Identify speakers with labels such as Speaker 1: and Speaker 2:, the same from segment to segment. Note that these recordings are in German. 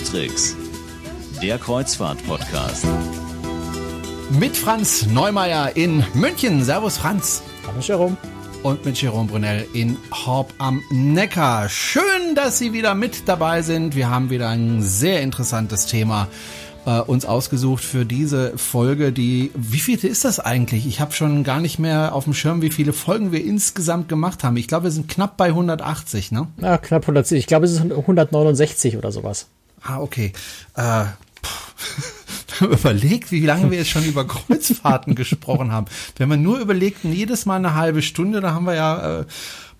Speaker 1: Tricks, der Kreuzfahrt-Podcast.
Speaker 2: Mit Franz Neumeier in München. Servus, Franz.
Speaker 3: Hallo, Jerome.
Speaker 2: Und mit Jerome Brunel in Horb am Neckar. Schön, dass Sie wieder mit dabei sind. Wir haben wieder ein sehr interessantes Thema äh, uns ausgesucht für diese Folge. Die, wie viele ist das eigentlich? Ich habe schon gar nicht mehr auf dem Schirm, wie viele Folgen wir insgesamt gemacht haben. Ich glaube, wir sind knapp bei 180, ne?
Speaker 3: Ja, knapp 180. Ich glaube, es ist 169 oder sowas.
Speaker 2: Ah, okay. Äh, überlegt, wie lange wir jetzt schon über Kreuzfahrten gesprochen haben. Wenn man nur überlegt, jedes Mal eine halbe Stunde, da haben wir ja äh,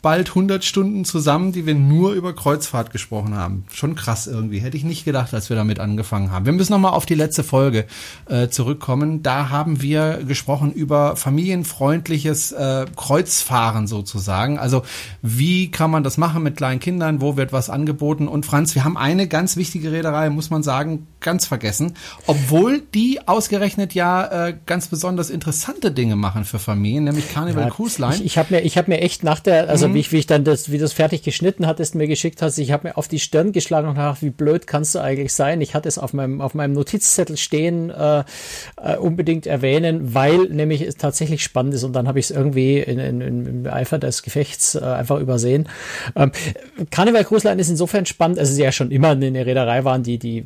Speaker 2: bald 100 Stunden zusammen, die wir nur über Kreuzfahrt gesprochen haben. Schon krass irgendwie. Hätte ich nicht gedacht, als wir damit angefangen haben. Wir müssen nochmal auf die letzte Folge äh, zurückkommen. Da haben wir gesprochen über familienfreundliches äh, Kreuzfahren sozusagen. Also wie kann man das machen mit kleinen Kindern? Wo wird was angeboten? Und Franz, wir haben eine ganz wichtige Reederei, muss man sagen, ganz vergessen. Obwohl die ausgerechnet ja äh, ganz besonders interessante Dinge machen für Familien, nämlich Carnival ja, Cruise Line.
Speaker 3: Ich, ich habe mir, ich hab mir echt nach der, also. Wie, ich, wie ich dann das, wie das fertig geschnitten hattest, mir geschickt hast, ich habe mir auf die Stirn geschlagen und gedacht, wie blöd kannst du eigentlich sein? Ich hatte es auf meinem, auf meinem Notizzettel stehen, äh, äh, unbedingt erwähnen, weil nämlich es tatsächlich spannend ist und dann habe ich es irgendwie in, in, im Eifer des Gefechts äh, einfach übersehen. Ähm, Carnival Cruise Line ist insofern spannend, also sie ja schon immer eine Reederei waren, die, die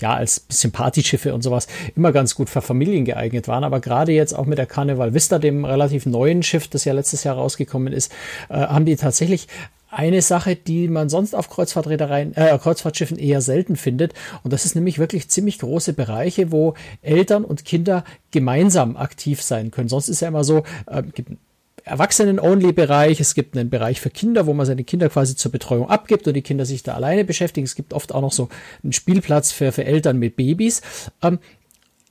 Speaker 3: ja, als bisschen Partyschiffe und sowas immer ganz gut für Familien geeignet waren. Aber gerade jetzt auch mit der Carnival Vista, dem relativ neuen Schiff, das ja letztes Jahr rausgekommen ist, äh, haben die tatsächlich eine Sache, die man sonst auf Kreuzfahrtreedereien, äh, Kreuzfahrtschiffen eher selten findet. Und das ist nämlich wirklich ziemlich große Bereiche, wo Eltern und Kinder gemeinsam aktiv sein können. Sonst ist ja immer so, äh, gibt Erwachsenen-Only-Bereich, es gibt einen Bereich für Kinder, wo man seine Kinder quasi zur Betreuung abgibt und die Kinder sich da alleine beschäftigen. Es gibt oft auch noch so einen Spielplatz für, für Eltern mit Babys. Ähm,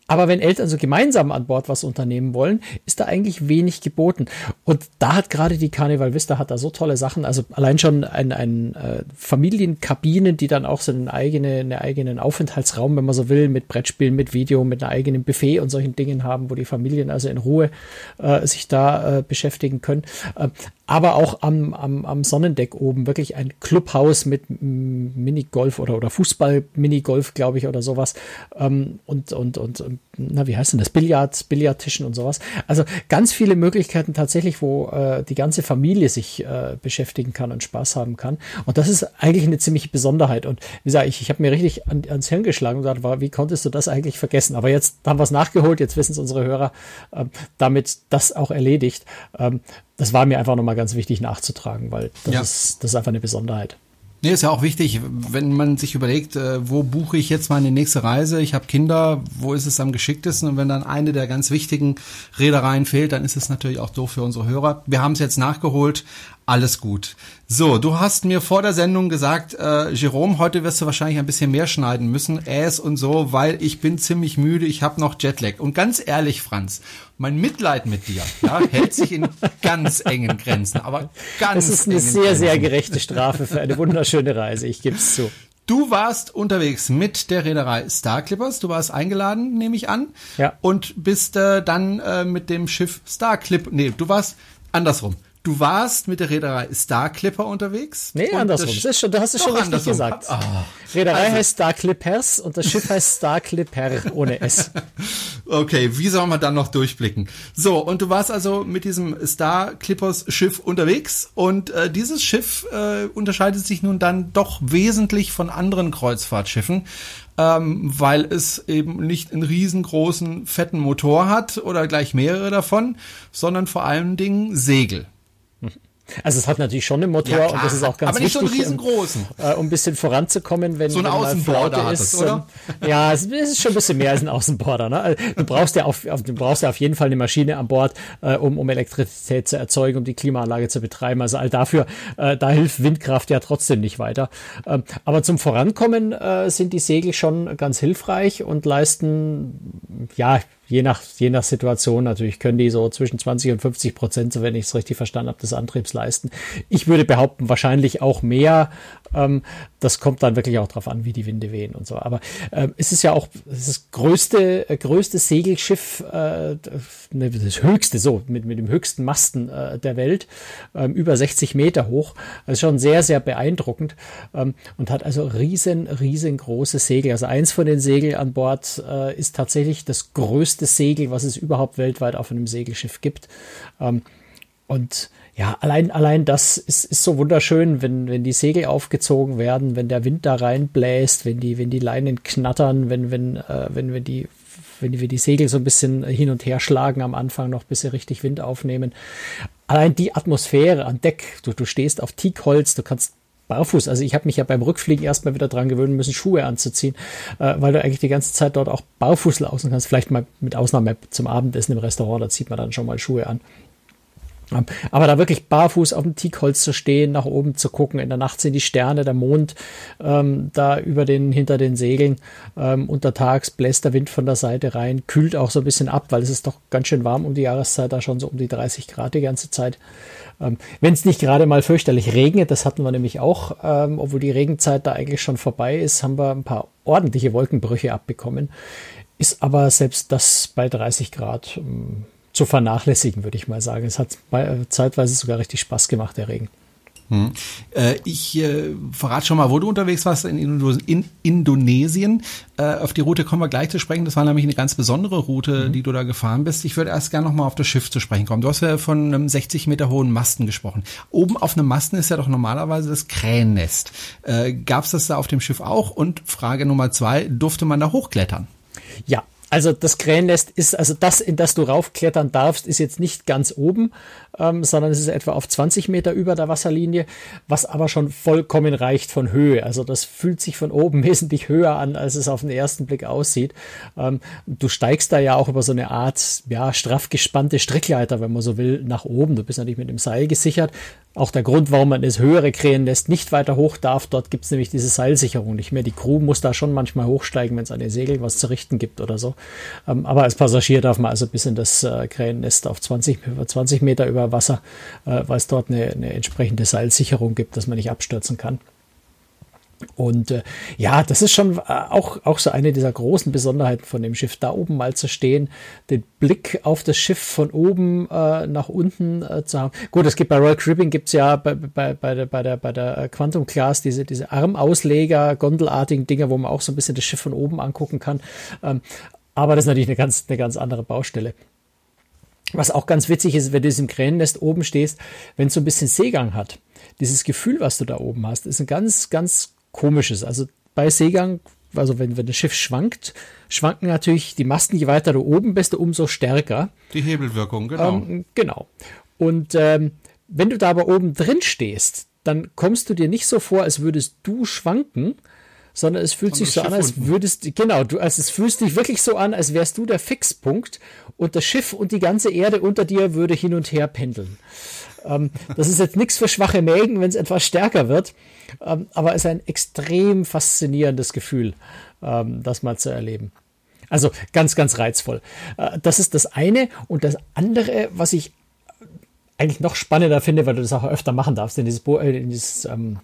Speaker 3: aber wenn Eltern so gemeinsam an Bord was unternehmen wollen, ist da eigentlich wenig geboten. Und da hat gerade die Carnival Vista hat da so tolle Sachen. Also allein schon ein, ein äh, Familienkabinen, die dann auch so einen eigenen, einen eigenen Aufenthaltsraum, wenn man so will, mit Brettspielen, mit Video, mit einem eigenen Buffet und solchen Dingen haben, wo die Familien also in Ruhe äh, sich da äh, beschäftigen können. Äh, aber auch am, am, am Sonnendeck oben wirklich ein Clubhaus mit Minigolf oder, oder Fußball-Minigolf, glaube ich, oder sowas. Ähm, und, und, und, na, wie heißt denn das? Billard, Billardtischen und sowas. Also ganz viele Möglichkeiten tatsächlich, wo äh, die ganze Familie sich äh, beschäftigen kann und Spaß haben kann. Und das ist eigentlich eine ziemliche Besonderheit. Und wie gesagt, ich, ich habe mir richtig an, ans Hirn geschlagen und gesagt, wie konntest du das eigentlich vergessen? Aber jetzt haben wir es nachgeholt, jetzt wissen es unsere Hörer, äh, damit das auch erledigt. Ähm, das war mir einfach nochmal ganz wichtig nachzutragen, weil das, ja. ist, das ist einfach eine Besonderheit.
Speaker 2: Nee, ist ja auch wichtig, wenn man sich überlegt, äh, wo buche ich jetzt meine nächste Reise? Ich habe Kinder, wo ist es am geschicktesten? Und wenn dann eine der ganz wichtigen Reedereien fehlt, dann ist es natürlich auch doof für unsere Hörer. Wir haben es jetzt nachgeholt, alles gut. So, du hast mir vor der Sendung gesagt, äh, Jerome, heute wirst du wahrscheinlich ein bisschen mehr schneiden müssen, Äs und so, weil ich bin ziemlich müde, ich habe noch Jetlag. Und ganz ehrlich, Franz, mein Mitleid mit dir ja, hält sich in ganz engen Grenzen, aber ganz
Speaker 3: Das ist eine sehr, Grenzen. sehr gerechte Strafe für eine wunderschöne Reise, ich gebe es zu.
Speaker 2: Du warst unterwegs mit der Reederei Star Clippers. Du warst eingeladen, nehme ich an.
Speaker 3: Ja.
Speaker 2: Und bist äh, dann äh, mit dem Schiff Star Clip. Nee, du warst andersrum. Du warst mit der Reederei Star Clipper unterwegs?
Speaker 3: Nee, andersrum. Das, ist schon, du hast es schon richtig andersrum. gesagt. Oh. Reederei also. heißt Star Clippers und das Schiff heißt Star Clipper ohne S.
Speaker 2: Okay, wie soll man dann noch durchblicken? So, und du warst also mit diesem Star Clippers Schiff unterwegs und äh, dieses Schiff äh, unterscheidet sich nun dann doch wesentlich von anderen Kreuzfahrtschiffen ähm, weil es eben nicht einen riesengroßen, fetten Motor hat oder gleich mehrere davon, sondern vor allen Dingen Segel.
Speaker 3: Also es hat natürlich schon einen Motor ja, und das ist auch ganz
Speaker 2: aber nicht
Speaker 3: wichtig,
Speaker 2: so einen riesengroßen.
Speaker 3: Um, äh, um ein bisschen voranzukommen, wenn
Speaker 2: so ein Außenborder ist, es, oder?
Speaker 3: Ähm, ja, es ist schon ein bisschen mehr als ein Außenborder. Ne? Also du brauchst ja auf, auf, du brauchst ja auf jeden Fall eine Maschine an Bord, äh, um, um Elektrizität zu erzeugen, um die Klimaanlage zu betreiben. Also all dafür, äh, da hilft Windkraft ja trotzdem nicht weiter. Ähm, aber zum Vorankommen äh, sind die Segel schon ganz hilfreich und leisten, ja, je nach, je nach Situation natürlich können die so zwischen 20 und 50 Prozent, so wenn ich es richtig verstanden habe, des Antriebs leisten. Ich würde behaupten, wahrscheinlich auch mehr, Ähm, das kommt dann wirklich auch darauf an, wie die Winde wehen und so. Aber ähm, es ist ja auch ist das größte, äh, größte Segelschiff, äh, das höchste, so, mit, mit dem höchsten Masten äh, der Welt, ähm, über 60 Meter hoch. Also schon sehr, sehr beeindruckend ähm, und hat also riesen, riesengroße Segel. Also eins von den Segeln an Bord äh, ist tatsächlich das größte Segel, was es überhaupt weltweit auf einem Segelschiff gibt. Ähm, und ja, allein, allein das ist, ist so wunderschön, wenn, wenn die Segel aufgezogen werden, wenn der Wind da reinbläst, wenn die, wenn die Leinen knattern, wenn, wenn, äh, wenn, wenn die, wenn wir die Segel so ein bisschen hin und her schlagen am Anfang noch, bis sie richtig Wind aufnehmen. Allein die Atmosphäre an Deck, du, du stehst auf Teakholz, du kannst barfuß. Also ich habe mich ja beim Rückfliegen erstmal wieder dran gewöhnen müssen, Schuhe anzuziehen, äh, weil du eigentlich die ganze Zeit dort auch barfuß laufen kannst. Vielleicht mal mit Ausnahme zum Abendessen im Restaurant, da zieht man dann schon mal Schuhe an. Aber da wirklich barfuß auf dem Teakholz zu stehen, nach oben zu gucken, in der Nacht sind die Sterne, der Mond ähm, da über den, hinter den Segeln. Ähm, untertags bläst der Wind von der Seite rein, kühlt auch so ein bisschen ab, weil es ist doch ganz schön warm um die Jahreszeit, da schon so um die 30 Grad die ganze Zeit. Ähm, Wenn es nicht gerade mal fürchterlich regnet, das hatten wir nämlich auch, ähm, obwohl die Regenzeit da eigentlich schon vorbei ist, haben wir ein paar ordentliche Wolkenbrüche abbekommen. Ist aber selbst das bei 30 Grad ähm, zu vernachlässigen, würde ich mal sagen. Es hat zeitweise sogar richtig Spaß gemacht, der Regen.
Speaker 2: Hm. Äh, ich äh, verrate schon mal, wo du unterwegs warst, in, Indo in Indonesien. Äh, auf die Route kommen wir gleich zu sprechen. Das war nämlich eine ganz besondere Route, mhm. die du da gefahren bist. Ich würde erst gerne noch mal auf das Schiff zu sprechen kommen. Du hast ja von einem 60 Meter hohen Masten gesprochen. Oben auf einem Masten ist ja doch normalerweise das Krähennest. Äh, Gab es das da auf dem Schiff auch? Und Frage Nummer zwei, durfte man da hochklettern?
Speaker 3: Ja, also das Krähennest ist, also das, in das du raufklettern darfst, ist jetzt nicht ganz oben, ähm, sondern es ist etwa auf 20 Meter über der Wasserlinie, was aber schon vollkommen reicht von Höhe. Also das fühlt sich von oben wesentlich höher an, als es auf den ersten Blick aussieht. Ähm, du steigst da ja auch über so eine Art, ja, straff gespannte Strickleiter, wenn man so will, nach oben. Du bist natürlich mit dem Seil gesichert, auch der Grund, warum man das höhere Krähennest nicht weiter hoch darf, dort gibt es nämlich diese Seilsicherung nicht mehr. Die Crew muss da schon manchmal hochsteigen, wenn es an den Segeln was zu richten gibt oder so. Ähm, aber als Passagier darf man also bis in das äh, Krähennest auf 20, 20 Meter über Wasser, äh, weil es dort eine, eine entsprechende Seilsicherung gibt, dass man nicht abstürzen kann. Und äh, ja, das ist schon äh, auch, auch so eine dieser großen Besonderheiten von dem Schiff, da oben mal zu stehen, den Blick auf das Schiff von oben äh, nach unten äh, zu haben. Gut, es gibt bei Royal Caribbean gibt's ja bei, bei, bei der, bei der, bei der äh, Quantum Class diese, diese Armausleger, Gondelartigen Dinger, wo man auch so ein bisschen das Schiff von oben angucken kann. Ähm, aber das ist natürlich eine ganz, eine ganz andere Baustelle. Was auch ganz witzig ist, wenn du im Krähennest oben stehst, wenn es so ein bisschen Seegang hat. Dieses Gefühl, was du da oben hast, ist ein ganz, ganz komisches. Also bei Seegang, also wenn, wenn das Schiff schwankt, schwanken natürlich die Masten, je weiter du oben bist, umso stärker.
Speaker 2: Die Hebelwirkung, genau.
Speaker 3: Ähm, genau. Und ähm, wenn du da aber oben drin stehst, dann kommst du dir nicht so vor, als würdest du schwanken, sondern es fühlt sich so Schiff an, als würdest genau, du, also es fühlt sich wirklich so an, als wärst du der Fixpunkt und das Schiff und die ganze Erde unter dir würde hin und her pendeln. Ähm, das ist jetzt nichts für schwache Mägen, wenn es etwas stärker wird, ähm, aber es ist ein extrem faszinierendes Gefühl, ähm, das mal zu erleben. Also ganz, ganz reizvoll. Äh, das ist das eine. Und das andere, was ich eigentlich noch spannender finde, weil du das auch öfter machen darfst, in dieses, Bo äh, in dieses ähm,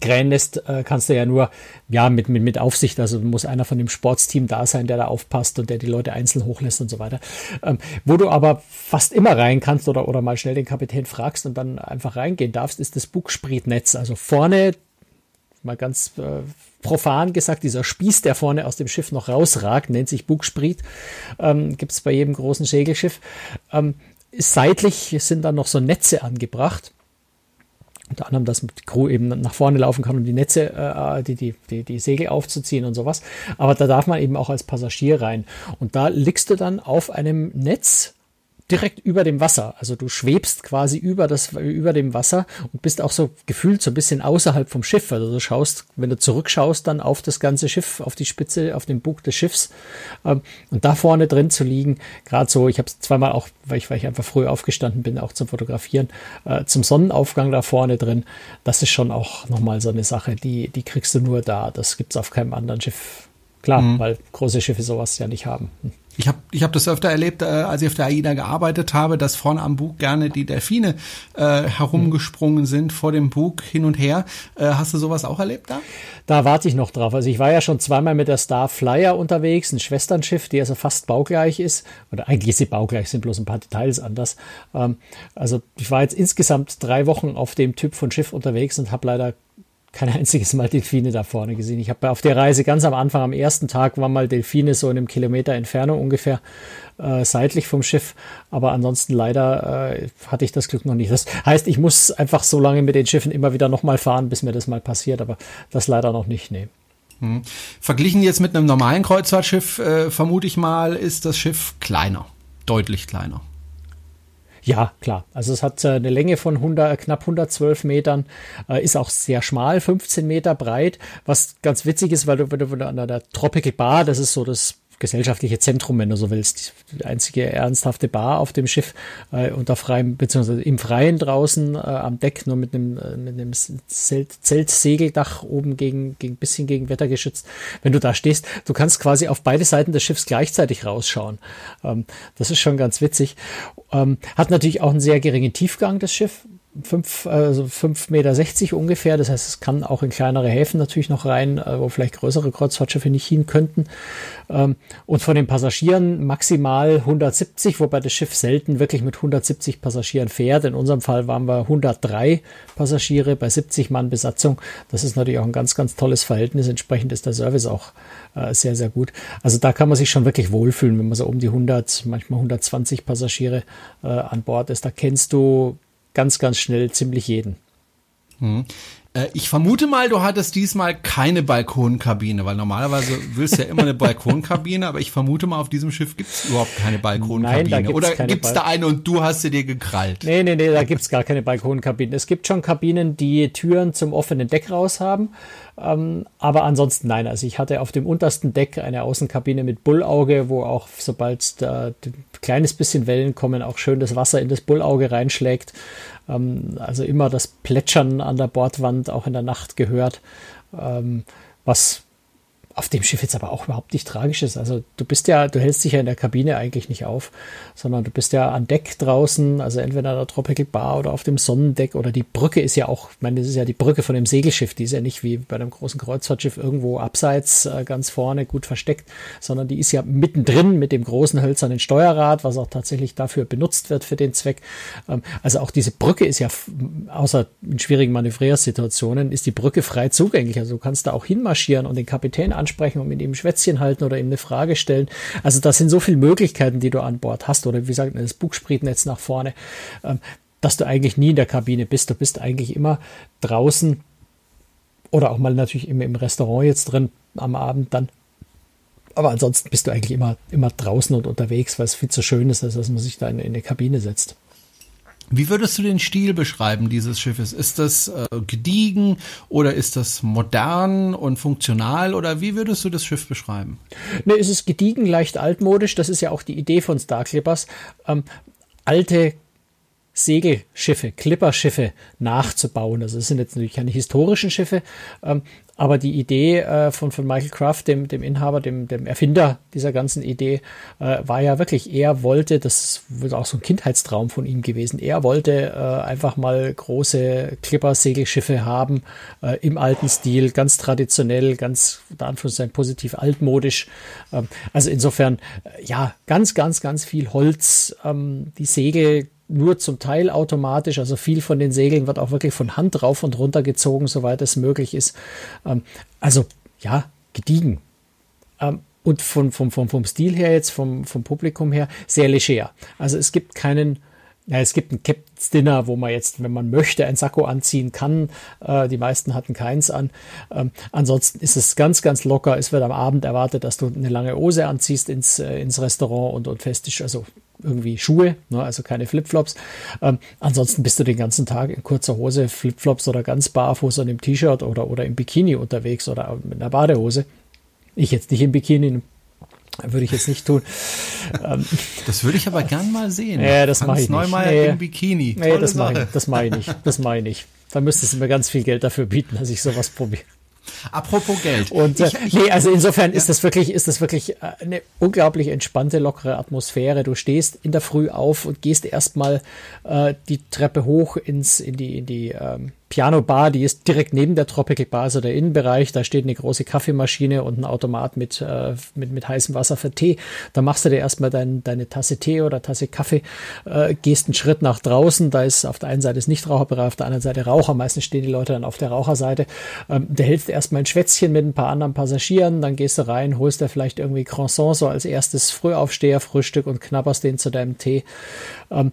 Speaker 3: Krähennest äh, kannst du ja nur ja mit, mit, mit Aufsicht, also muss einer von dem Sportsteam da sein, der da aufpasst und der die Leute einzeln hochlässt und so weiter. Ähm, wo du aber fast immer rein kannst oder, oder mal schnell den Kapitän fragst und dann einfach reingehen darfst, ist das Bugsprietnetz. Also vorne, mal ganz äh, profan gesagt, dieser Spieß, der vorne aus dem Schiff noch rausragt, nennt sich Bugspriet, ähm, gibt es bei jedem großen Segelschiff. Ähm, seitlich sind dann noch so Netze angebracht unter anderem, dass die Crew eben nach vorne laufen kann, um die Netze, äh, die, die, die, die Segel aufzuziehen und sowas. Aber da darf man eben auch als Passagier rein. Und da liegst du dann auf einem Netz direkt über dem Wasser. Also du schwebst quasi über das, über dem Wasser und bist auch so gefühlt so ein bisschen außerhalb vom Schiff. Also du schaust, wenn du zurückschaust, dann auf das ganze Schiff, auf die Spitze, auf den Bug des Schiffs. Ähm, und da vorne drin zu liegen, gerade so, ich habe es zweimal auch, weil ich, weil ich einfach früh aufgestanden bin, auch zum Fotografieren, äh, zum Sonnenaufgang da vorne drin, das ist schon auch nochmal so eine Sache, die, die kriegst du nur da. Das gibt's auf keinem anderen Schiff. Klar, mhm. weil große Schiffe sowas ja nicht haben.
Speaker 2: Ich habe ich hab das öfter erlebt, äh, als ich auf der AIDA gearbeitet habe, dass vorne am Bug gerne die Delfine äh, herumgesprungen sind vor dem Bug hin und her. Äh, hast du sowas auch erlebt da?
Speaker 3: Da warte ich noch drauf. Also ich war ja schon zweimal mit der Star Flyer unterwegs, ein Schwesternschiff, die also fast baugleich ist. Oder eigentlich ist sie baugleich, sind bloß ein paar Details anders. Ähm, also ich war jetzt insgesamt drei Wochen auf dem Typ von Schiff unterwegs und habe leider kein einziges Mal Delfine da vorne gesehen. Ich habe auf der Reise ganz am Anfang, am ersten Tag, waren mal Delfine so in einem Kilometer Entfernung ungefähr äh, seitlich vom Schiff. Aber ansonsten leider äh, hatte ich das Glück noch nicht. Das heißt, ich muss einfach so lange mit den Schiffen immer wieder nochmal fahren, bis mir das mal passiert. Aber das leider noch nicht, nee.
Speaker 2: Hm. Verglichen jetzt mit einem normalen Kreuzfahrtschiff, äh, vermute ich mal, ist das Schiff kleiner. Deutlich kleiner.
Speaker 3: Ja, klar. Also es hat äh, eine Länge von 100, knapp 112 Metern, äh, ist auch sehr schmal, 15 Meter breit, was ganz witzig ist, weil du, wenn du an der Tropical Bar, das ist so das gesellschaftliche Zentrum, wenn du so willst. Die einzige ernsthafte Bar auf dem Schiff äh, unter freiem, beziehungsweise im Freien draußen äh, am Deck, nur mit einem, äh, mit einem Zelt, Zeltsegeldach oben gegen, gegen bisschen gegen Wetter geschützt. Wenn du da stehst, du kannst quasi auf beide Seiten des Schiffs gleichzeitig rausschauen. Ähm, das ist schon ganz witzig. Ähm, hat natürlich auch einen sehr geringen Tiefgang, das Schiff fünf, also fünf Meter sechzig ungefähr. Das heißt, es kann auch in kleinere Häfen natürlich noch rein, äh, wo vielleicht größere Kreuzfahrtschiffe nicht hin könnten. Ähm, und von den Passagieren maximal 170, wobei das Schiff selten wirklich mit 170 Passagieren fährt. In unserem Fall waren wir 103 Passagiere bei 70 Mann Besatzung. Das ist natürlich auch ein ganz, ganz tolles Verhältnis. Entsprechend ist der Service auch äh, sehr, sehr gut. Also da kann man sich schon wirklich wohlfühlen, wenn man so um die 100, manchmal 120 Passagiere äh, an Bord ist. Da kennst du ganz, ganz schnell ziemlich jeden.
Speaker 2: Äh, ich vermute mal, du hattest diesmal keine Balkonkabine, weil normalerweise willst du ja immer eine Balkonkabine, aber ich vermute mal, auf diesem Schiff gibt es überhaupt keine Balkonkabine. Nein, Oder gibt es da eine und du hast sie dir gekrallt?
Speaker 3: Nee, nee, nee, da gibt es gar keine Balkonkabine. Es gibt schon Kabinen, die Türen zum offenen Deck raus haben. Ähm, aber ansonsten nein. Also ich hatte auf dem untersten Deck eine Außenkabine mit Bullauge, wo auch sobald da ein kleines bisschen Wellen kommen, auch schön das Wasser in das Bullauge reinschlägt. Ähm, also immer das Plätschern an der Bordwand auch in der Nacht gehört, ähm, was auf dem Schiff jetzt aber auch überhaupt nicht tragisch ist. Also du bist ja, du hältst dich ja in der Kabine eigentlich nicht auf, sondern du bist ja an Deck draußen, also entweder an der Tropical Bar oder auf dem Sonnendeck oder die Brücke ist ja auch, ich meine, das ist ja die Brücke von dem Segelschiff, die ist ja nicht wie bei einem großen Kreuzfahrtschiff irgendwo abseits äh, ganz vorne gut versteckt, sondern die ist ja mittendrin mit dem großen hölzernen Steuerrad, was auch tatsächlich dafür benutzt wird für den Zweck. Ähm, also auch diese Brücke ist ja, außer in schwierigen Manövriersituationen, ist die Brücke frei zugänglich. Also du kannst da auch hinmarschieren und den Kapitän ansprechen und mit ihm Schwätzchen halten oder ihm eine Frage stellen. Also das sind so viele Möglichkeiten, die du an Bord hast oder wie gesagt, das Bugsprietnetz nach vorne, ähm, dass du eigentlich nie in der Kabine bist. Du bist eigentlich immer draußen oder auch mal natürlich im, im Restaurant jetzt drin am Abend dann. Aber ansonsten bist du eigentlich immer, immer draußen und unterwegs, weil es viel zu schön ist, dass man sich da in, in eine Kabine setzt.
Speaker 2: Wie würdest du den Stil beschreiben dieses Schiffes? Ist das äh, gediegen oder ist das modern und funktional oder wie würdest du das Schiff beschreiben?
Speaker 3: Ne, es ist gediegen, leicht altmodisch. Das ist ja auch die Idee von Star Clippers. Ähm, alte Segelschiffe, Clipperschiffe nachzubauen. Also es sind jetzt natürlich keine historischen Schiffe, ähm, aber die Idee äh, von, von Michael Kraft, dem, dem Inhaber, dem, dem Erfinder dieser ganzen Idee, äh, war ja wirklich, er wollte, das wird auch so ein Kindheitstraum von ihm gewesen, er wollte äh, einfach mal große Clipper-Segelschiffe haben, äh, im alten Stil, ganz traditionell, ganz, da Anführungszeichen, positiv altmodisch. Ähm, also insofern, äh, ja, ganz, ganz, ganz viel Holz, ähm, die Segel nur zum Teil automatisch, also viel von den Segeln wird auch wirklich von Hand rauf und runter gezogen, soweit es möglich ist. Ähm, also ja, gediegen. Ähm, und von, vom, vom, vom Stil her jetzt, vom, vom Publikum her, sehr leger. Also es gibt keinen ja, es gibt ein Captain's Dinner, wo man jetzt, wenn man möchte, ein Sakko anziehen kann. Äh, die meisten hatten keins an. Ähm, ansonsten ist es ganz, ganz locker. Es wird am Abend erwartet, dass du eine lange Hose anziehst ins, äh, ins Restaurant und, und festisch, also irgendwie Schuhe, ne, also keine Flipflops. Ähm, ansonsten bist du den ganzen Tag in kurzer Hose, Flipflops oder ganz barfuß und im T-Shirt oder, oder im Bikini unterwegs oder mit einer Badehose. Ich jetzt nicht im Bikini, würde ich jetzt nicht tun.
Speaker 2: Ähm, das würde ich aber gern mal sehen.
Speaker 3: Ja, das mache ich nicht.
Speaker 2: Nee, im Bikini.
Speaker 3: Nee, das mache ich, das mach ich nicht. Das mache ich nicht. Da müsstest du mir ganz viel Geld dafür bieten, dass ich sowas probiere.
Speaker 2: Apropos Geld.
Speaker 3: Und äh, ich, nee, also insofern ja. ist das wirklich, ist das wirklich äh, eine unglaublich entspannte, lockere Atmosphäre. Du stehst in der Früh auf und gehst erstmal äh, die Treppe hoch ins, in die, in die ähm, Piano Bar, die ist direkt neben der Tropical Bar, also der Innenbereich. Da steht eine große Kaffeemaschine und ein Automat mit, äh, mit, mit heißem Wasser für Tee. Da machst du dir erstmal dein, deine Tasse Tee oder Tasse Kaffee, äh, gehst einen Schritt nach draußen. Da ist auf der einen Seite ist Nichtraucherbereich, auf der anderen Seite Raucher. Meistens stehen die Leute dann auf der Raucherseite. Ähm, da hältst du erstmal ein Schwätzchen mit ein paar anderen Passagieren. Dann gehst du rein, holst dir vielleicht irgendwie Croissant so als erstes Frühaufsteher, Frühstück und knabberst den zu deinem Tee. Ähm,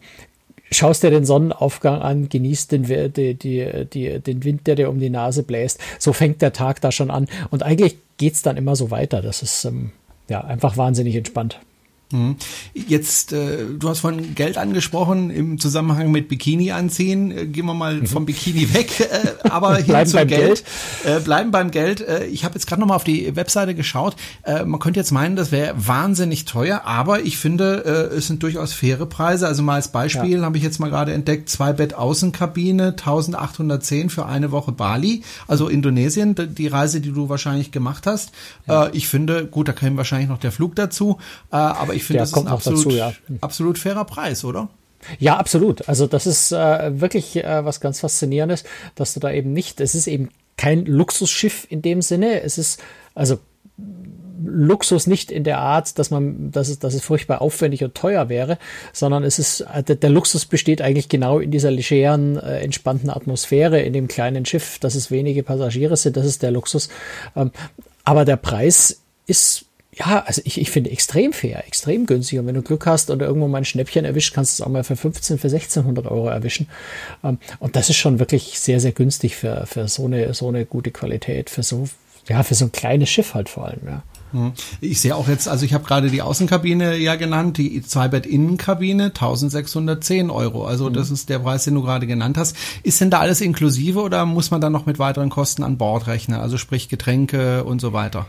Speaker 3: schaust dir den Sonnenaufgang an, genießt den, die, die, die, den Wind, der dir um die Nase bläst. So fängt der Tag da schon an. Und eigentlich geht's dann immer so weiter. Das ist ähm, ja einfach wahnsinnig entspannt.
Speaker 2: Mhm. Jetzt, äh, du hast von Geld angesprochen im Zusammenhang mit Bikini anziehen. Äh, gehen wir mal mhm. vom Bikini weg, äh, aber hier bleiben zum Geld. Geld. Äh, bleiben beim Geld. Äh, ich habe jetzt gerade noch mal auf die Webseite geschaut. Äh, man könnte jetzt meinen, das wäre wahnsinnig teuer, aber ich finde, es sind durchaus faire Preise. Also mal als Beispiel ja. habe ich jetzt mal gerade entdeckt, zwei Bett Außenkabine, 1810 für eine Woche Bali, also Indonesien, die Reise, die du wahrscheinlich gemacht hast. Ja. Ich finde, gut, da käme wahrscheinlich noch der Flug dazu, aber ich ich finde, das ist ein absolut, dazu, ja. absolut fairer Preis, oder?
Speaker 3: Ja, absolut. Also das ist äh, wirklich äh, was ganz Faszinierendes, dass du da eben nicht, es ist eben kein Luxusschiff in dem Sinne. Es ist, also Luxus nicht in der Art, dass man, dass es, dass es furchtbar aufwendig und teuer wäre, sondern es ist, äh, der, der Luxus besteht eigentlich genau in dieser legeren, äh, entspannten Atmosphäre, in dem kleinen Schiff, dass es wenige Passagiere sind, das ist der Luxus. Ähm, aber der Preis ist ja, also ich, ich finde extrem fair, extrem günstig. Und wenn du Glück hast oder irgendwo mal ein Schnäppchen erwischt, kannst du es auch mal für 15, für 1600 Euro erwischen. Ähm, und das ist schon wirklich sehr, sehr günstig für, für so eine, so eine gute Qualität, für so, ja, für so ein kleines Schiff halt vor allem, ja.
Speaker 2: Mhm. Ich sehe auch jetzt, also ich habe gerade die Außenkabine ja genannt, die Zweibett-Innenkabine, 1610 Euro. Also das ist der Preis, den du gerade genannt hast. Ist denn da alles inklusive oder muss man dann noch mit weiteren Kosten an Bord rechnen? Also sprich Getränke und so weiter?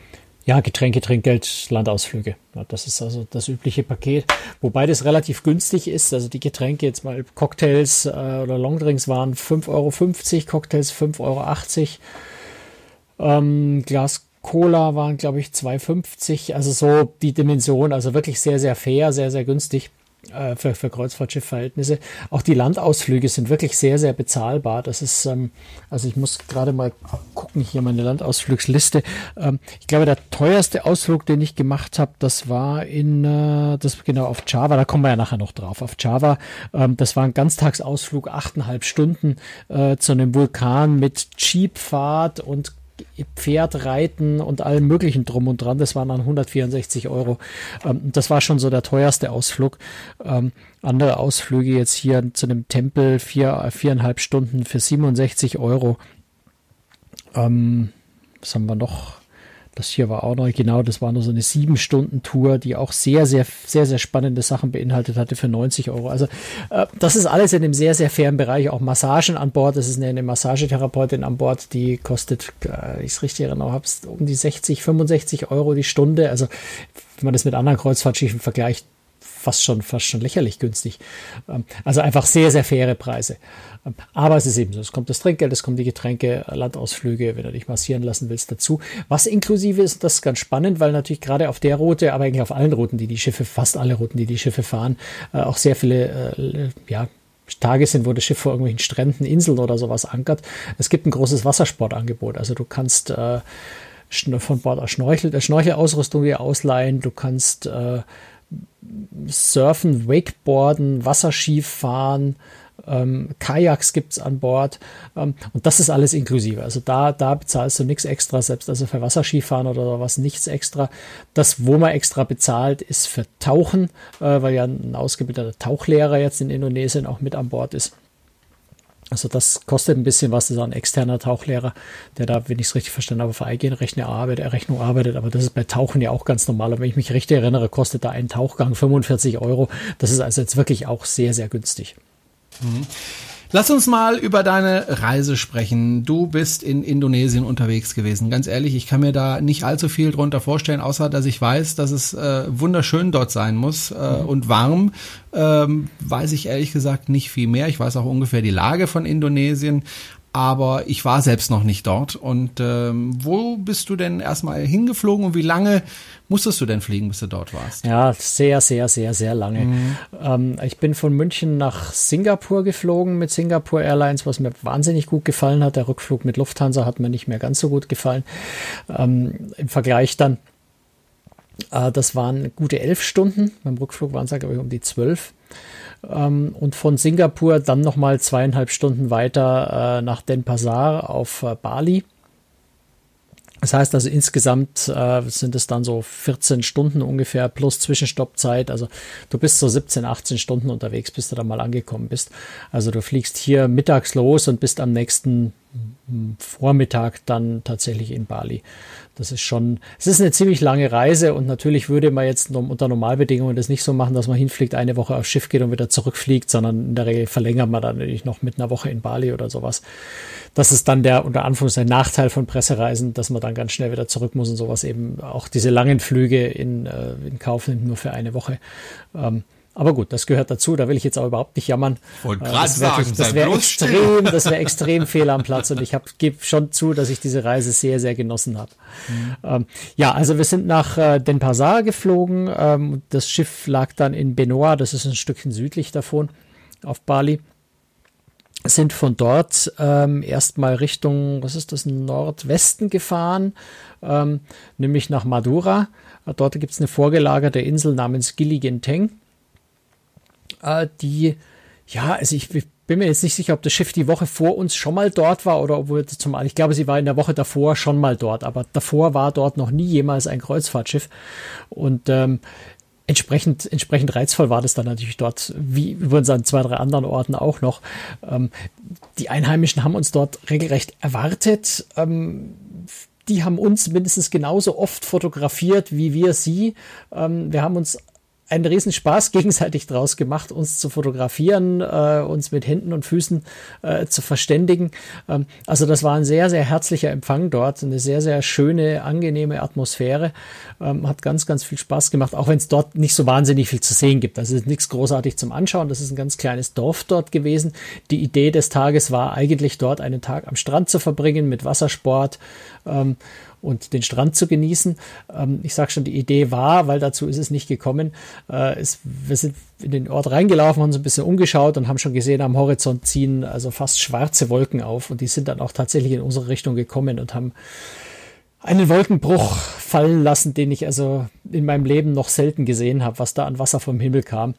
Speaker 3: Ja, Getränke, Trinkgeld, Landausflüge. Ja, das ist also das übliche Paket. Wobei das relativ günstig ist. Also die Getränke jetzt mal Cocktails äh, oder Longdrinks waren 5,50 Euro, Cocktails 5,80 Euro. Ähm, Glas Cola waren, glaube ich, 2,50. Also so die Dimension, also wirklich sehr, sehr fair, sehr, sehr günstig. Äh, für, für Kreuzfahrtschiffverhältnisse. Auch die Landausflüge sind wirklich sehr, sehr bezahlbar. Das ist, ähm, also ich muss gerade mal gucken, hier meine Landausflugsliste. Ähm, ich glaube, der teuerste Ausflug, den ich gemacht habe, das war in, äh, das genau auf Java, da kommen wir ja nachher noch drauf. Auf Java, ähm, das war ein Ganztagsausflug, achteinhalb Stunden äh, zu einem Vulkan mit Jeepfahrt und Pferd reiten und allem möglichen drum und dran. Das waren dann 164 Euro. Ähm, das war schon so der teuerste Ausflug. Ähm, andere Ausflüge jetzt hier zu einem Tempel, vier, viereinhalb Stunden für 67 Euro. Ähm, was haben wir noch? Das hier war auch noch, genau, das war nur so eine sieben Stunden Tour, die auch sehr, sehr, sehr, sehr spannende Sachen beinhaltet hatte für 90 Euro. Also äh, das ist alles in einem sehr, sehr fairen Bereich. Auch Massagen an Bord. Das ist eine, eine Massagetherapeutin an Bord, die kostet, äh, ich es richtig erinnere, hab's um die 60, 65 Euro die Stunde. Also wenn man das mit anderen Kreuzfahrtschiffen vergleicht, fast schon, fast schon lächerlich günstig. Ähm, also einfach sehr, sehr faire Preise. Ähm, aber es ist eben so, es kommt das Trinkgeld, es kommen die Getränke, Landausflüge, wenn du dich massieren lassen willst, dazu. Was inklusive ist, das ist ganz spannend, weil natürlich gerade auf der Route, aber eigentlich auf allen Routen, die die Schiffe, fast alle Routen, die die Schiffe fahren, äh, auch sehr viele, äh, ja, Tage sind, wo das Schiff vor irgendwelchen Stränden, Inseln oder sowas ankert. Es gibt ein großes Wassersportangebot. Also du kannst äh, von Bord aus Schnorchel, äh, Schnorchelausrüstung dir ausleihen, du kannst äh, Surfen, Wakeboarden, Wasserskifahren, ähm, Kajaks gibt's an Bord ähm, und das ist alles inklusive. Also da, da bezahlst du nichts extra, selbst also für Wasserskifahren oder was nichts extra. Das, wo man extra bezahlt, ist für Tauchen, äh, weil ja ein ausgebildeter Tauchlehrer jetzt in Indonesien auch mit an Bord ist. Also das kostet ein bisschen was, das ist ein externer Tauchlehrer, der da, wenn ich es richtig verstanden habe, für Eigenrechnung arbeitet, Rechnung arbeitet, aber das ist bei Tauchen ja auch ganz normal. Und wenn ich mich richtig erinnere, kostet da ein Tauchgang 45 Euro. Das ist also jetzt wirklich auch sehr, sehr günstig.
Speaker 2: Mhm. Lass uns mal über deine Reise sprechen. Du bist in Indonesien unterwegs gewesen. Ganz ehrlich, ich kann mir da nicht allzu viel drunter vorstellen, außer dass ich weiß, dass es äh, wunderschön dort sein muss äh, mhm. und warm. Ähm, weiß ich ehrlich gesagt nicht viel mehr. Ich weiß auch ungefähr die Lage von Indonesien. Aber ich war selbst noch nicht dort. Und ähm, wo bist du denn erstmal hingeflogen und wie lange musstest du denn fliegen, bis du dort warst?
Speaker 3: Ja, sehr, sehr, sehr, sehr lange. Mhm. Ähm, ich bin von München nach Singapur geflogen mit Singapore Airlines, was mir wahnsinnig gut gefallen hat. Der Rückflug mit Lufthansa hat mir nicht mehr ganz so gut gefallen. Ähm, Im Vergleich dann, äh, das waren gute elf Stunden. Beim Rückflug waren es, glaube ich, um die zwölf ähm, und von Singapur dann nochmal zweieinhalb Stunden weiter äh, nach Denpasar auf äh, Bali. Das heißt also insgesamt äh, sind es dann so 14 Stunden ungefähr plus Zwischenstoppzeit. Also du bist so 17, 18 Stunden unterwegs, bis du da mal angekommen bist. Also du fliegst hier mittags los und bist am nächsten Vormittag dann tatsächlich in Bali. Das ist schon, es ist eine ziemlich lange Reise und natürlich würde man jetzt unter Normalbedingungen das nicht so machen, dass man hinfliegt, eine Woche aufs Schiff geht und wieder zurückfliegt, sondern in der Regel verlängert man dann natürlich noch mit einer Woche in Bali oder sowas. Das ist dann der unter Anführungszeichen Nachteil von Pressereisen, dass man dann ganz schnell wieder zurück muss und sowas eben auch diese langen Flüge in, äh, in Kauf nimmt, nur für eine Woche. Ähm, aber gut, das gehört dazu, da will ich jetzt auch überhaupt nicht jammern.
Speaker 2: Wollte äh, gerade sagen,
Speaker 3: das wäre extrem, das wäre extrem fehl am Platz und ich gebe schon zu, dass ich diese Reise sehr, sehr genossen habe. Mhm. Ähm, ja, also wir sind nach äh, Denpasar geflogen. Ähm, das Schiff lag dann in Benoit, das ist ein Stückchen südlich davon, auf Bali. Sind von dort ähm, erstmal Richtung, was ist das, Nordwesten gefahren, ähm, nämlich nach Madura. Dort gibt es eine vorgelagerte Insel namens Gilligenteng äh, die, ja, also ich, ich, bin mir jetzt nicht sicher, ob das Schiff die Woche vor uns schon mal dort war oder obwohl zumal, ich glaube, sie war in der Woche davor schon mal dort, aber davor war dort noch nie jemals ein Kreuzfahrtschiff. Und ähm, entsprechend, entsprechend reizvoll war das dann natürlich dort, wie übrigens an zwei, drei anderen Orten auch noch. Ähm, die Einheimischen haben uns dort regelrecht erwartet. Ähm, die haben uns mindestens genauso oft fotografiert wie wir sie. Ähm, wir haben uns einen Riesenspaß gegenseitig draus gemacht, uns zu fotografieren, äh, uns mit Händen und Füßen äh, zu verständigen. Ähm, also das war ein sehr, sehr herzlicher Empfang dort, eine sehr, sehr schöne, angenehme Atmosphäre. Ähm, hat ganz, ganz viel Spaß gemacht, auch wenn es dort nicht so wahnsinnig viel zu sehen gibt. Also es ist nichts großartig zum Anschauen. Das ist ein ganz kleines Dorf dort gewesen. Die Idee des Tages war eigentlich dort einen Tag am Strand zu verbringen mit Wassersport. Ähm, und den Strand zu genießen. Ähm, ich sage schon, die Idee war, weil dazu ist es nicht gekommen. Äh, es, wir sind in den Ort reingelaufen, haben uns ein bisschen umgeschaut und haben schon gesehen, am Horizont ziehen also fast schwarze Wolken auf und die sind dann auch tatsächlich in unsere Richtung gekommen und haben einen Wolkenbruch fallen lassen, den ich also in meinem Leben noch selten gesehen habe, was da an Wasser vom Himmel kam.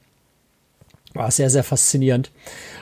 Speaker 3: War sehr, sehr faszinierend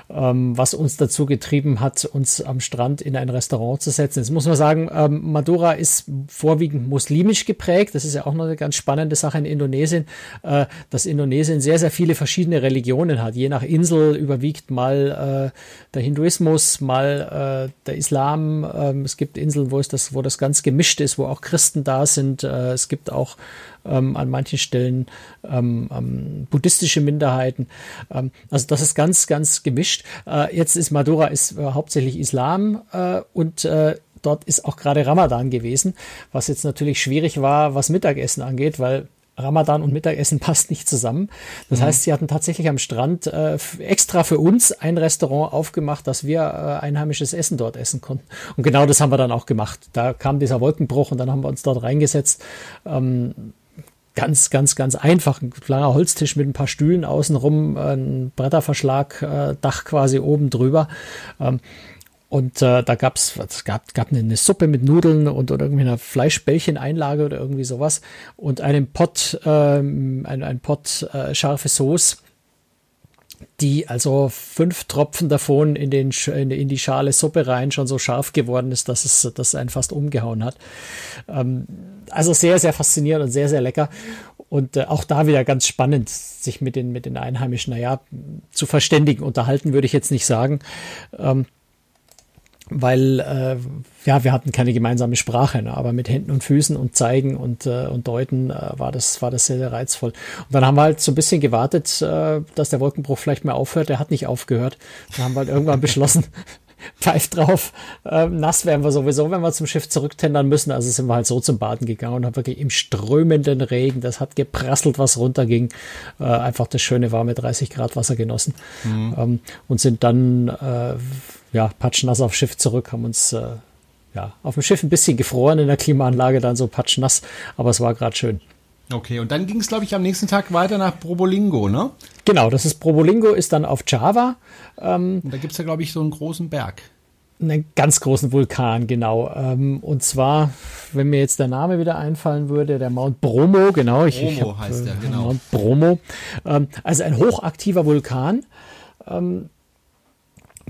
Speaker 3: ähm, was uns dazu getrieben hat, uns am Strand in ein Restaurant zu setzen. Jetzt muss man sagen, ähm, Madura ist vorwiegend muslimisch geprägt. Das ist ja auch noch eine ganz spannende Sache in Indonesien, äh, dass Indonesien sehr, sehr viele verschiedene Religionen hat. Je nach Insel überwiegt mal äh, der Hinduismus, mal äh, der Islam. Ähm, es gibt Inseln, wo, es das, wo das ganz gemischt ist, wo auch Christen da sind. Äh, es gibt auch ähm, an manchen Stellen ähm, ähm, buddhistische Minderheiten. Ähm, also das ist ganz, ganz gemischt. Äh, jetzt ist Madura ist äh, hauptsächlich Islam äh, und äh, dort ist auch gerade Ramadan gewesen, was jetzt natürlich schwierig war, was Mittagessen angeht, weil Ramadan und Mittagessen passt nicht zusammen. Das mhm. heißt, sie hatten tatsächlich am Strand äh, extra für uns ein Restaurant aufgemacht, dass wir äh, einheimisches Essen dort essen konnten. Und genau das haben wir dann auch gemacht. Da kam dieser Wolkenbruch und dann haben wir uns dort reingesetzt. Ähm, ganz, ganz, ganz einfach. Ein kleiner Holztisch mit ein paar Stühlen außenrum, ein Bretterverschlag, äh, Dach quasi oben drüber. Ähm, und äh, da gab's, es gab, gab eine Suppe mit Nudeln und oder irgendwie einer Fleischbällcheneinlage oder irgendwie sowas und einen Pott, ähm, ein, ein Pott äh, scharfe Soße die also fünf Tropfen davon in, den, in die Schale Suppe rein schon so scharf geworden ist, dass es das einen fast umgehauen hat. Ähm, also sehr, sehr faszinierend und sehr, sehr lecker. Und äh, auch da wieder ganz spannend, sich mit den, mit den Einheimischen, naja, zu verständigen. Unterhalten würde ich jetzt nicht sagen. Ähm, weil äh, ja, wir hatten keine gemeinsame Sprache, ne? aber mit Händen und Füßen und Zeigen und, äh, und Deuten äh, war, das, war das sehr, sehr reizvoll. Und dann haben wir halt so ein bisschen gewartet, äh, dass der Wolkenbruch vielleicht mal aufhört. Der hat nicht aufgehört. Dann haben wir halt irgendwann beschlossen, pfeift drauf, äh, nass werden wir sowieso, wenn wir zum Schiff zurücktendern müssen. Also sind wir halt so zum Baden gegangen und haben wirklich im strömenden Regen, das hat geprasselt, was runterging, äh, einfach das schöne warme 30 Grad Wasser genossen mhm. ähm, und sind dann äh, ja, patschnass aufs Schiff zurück, haben uns äh, ja, auf dem Schiff ein bisschen gefroren in der Klimaanlage, dann so patschnass, aber es war gerade schön.
Speaker 2: Okay, und dann ging es, glaube ich, am nächsten Tag weiter nach Probolingo, ne?
Speaker 3: Genau, das ist Probolingo, ist dann auf Java.
Speaker 2: Ähm, und da gibt es ja, glaube ich, so einen großen Berg.
Speaker 3: Einen ganz großen Vulkan, genau. Ähm, und zwar, wenn mir jetzt der Name wieder einfallen würde, der Mount Bromo, genau. Ich,
Speaker 2: Bromo ich hab, heißt der, genau. Mount
Speaker 3: Bromo. Ähm, also ein hochaktiver Vulkan, ähm,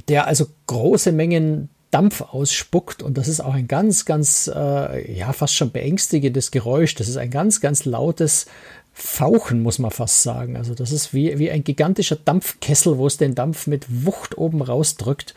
Speaker 3: der also große Mengen Dampf ausspuckt und das ist auch ein ganz, ganz, äh, ja, fast schon beängstigendes Geräusch. Das ist ein ganz, ganz lautes Fauchen, muss man fast sagen. Also das ist wie, wie ein gigantischer Dampfkessel, wo es den Dampf mit Wucht oben rausdrückt.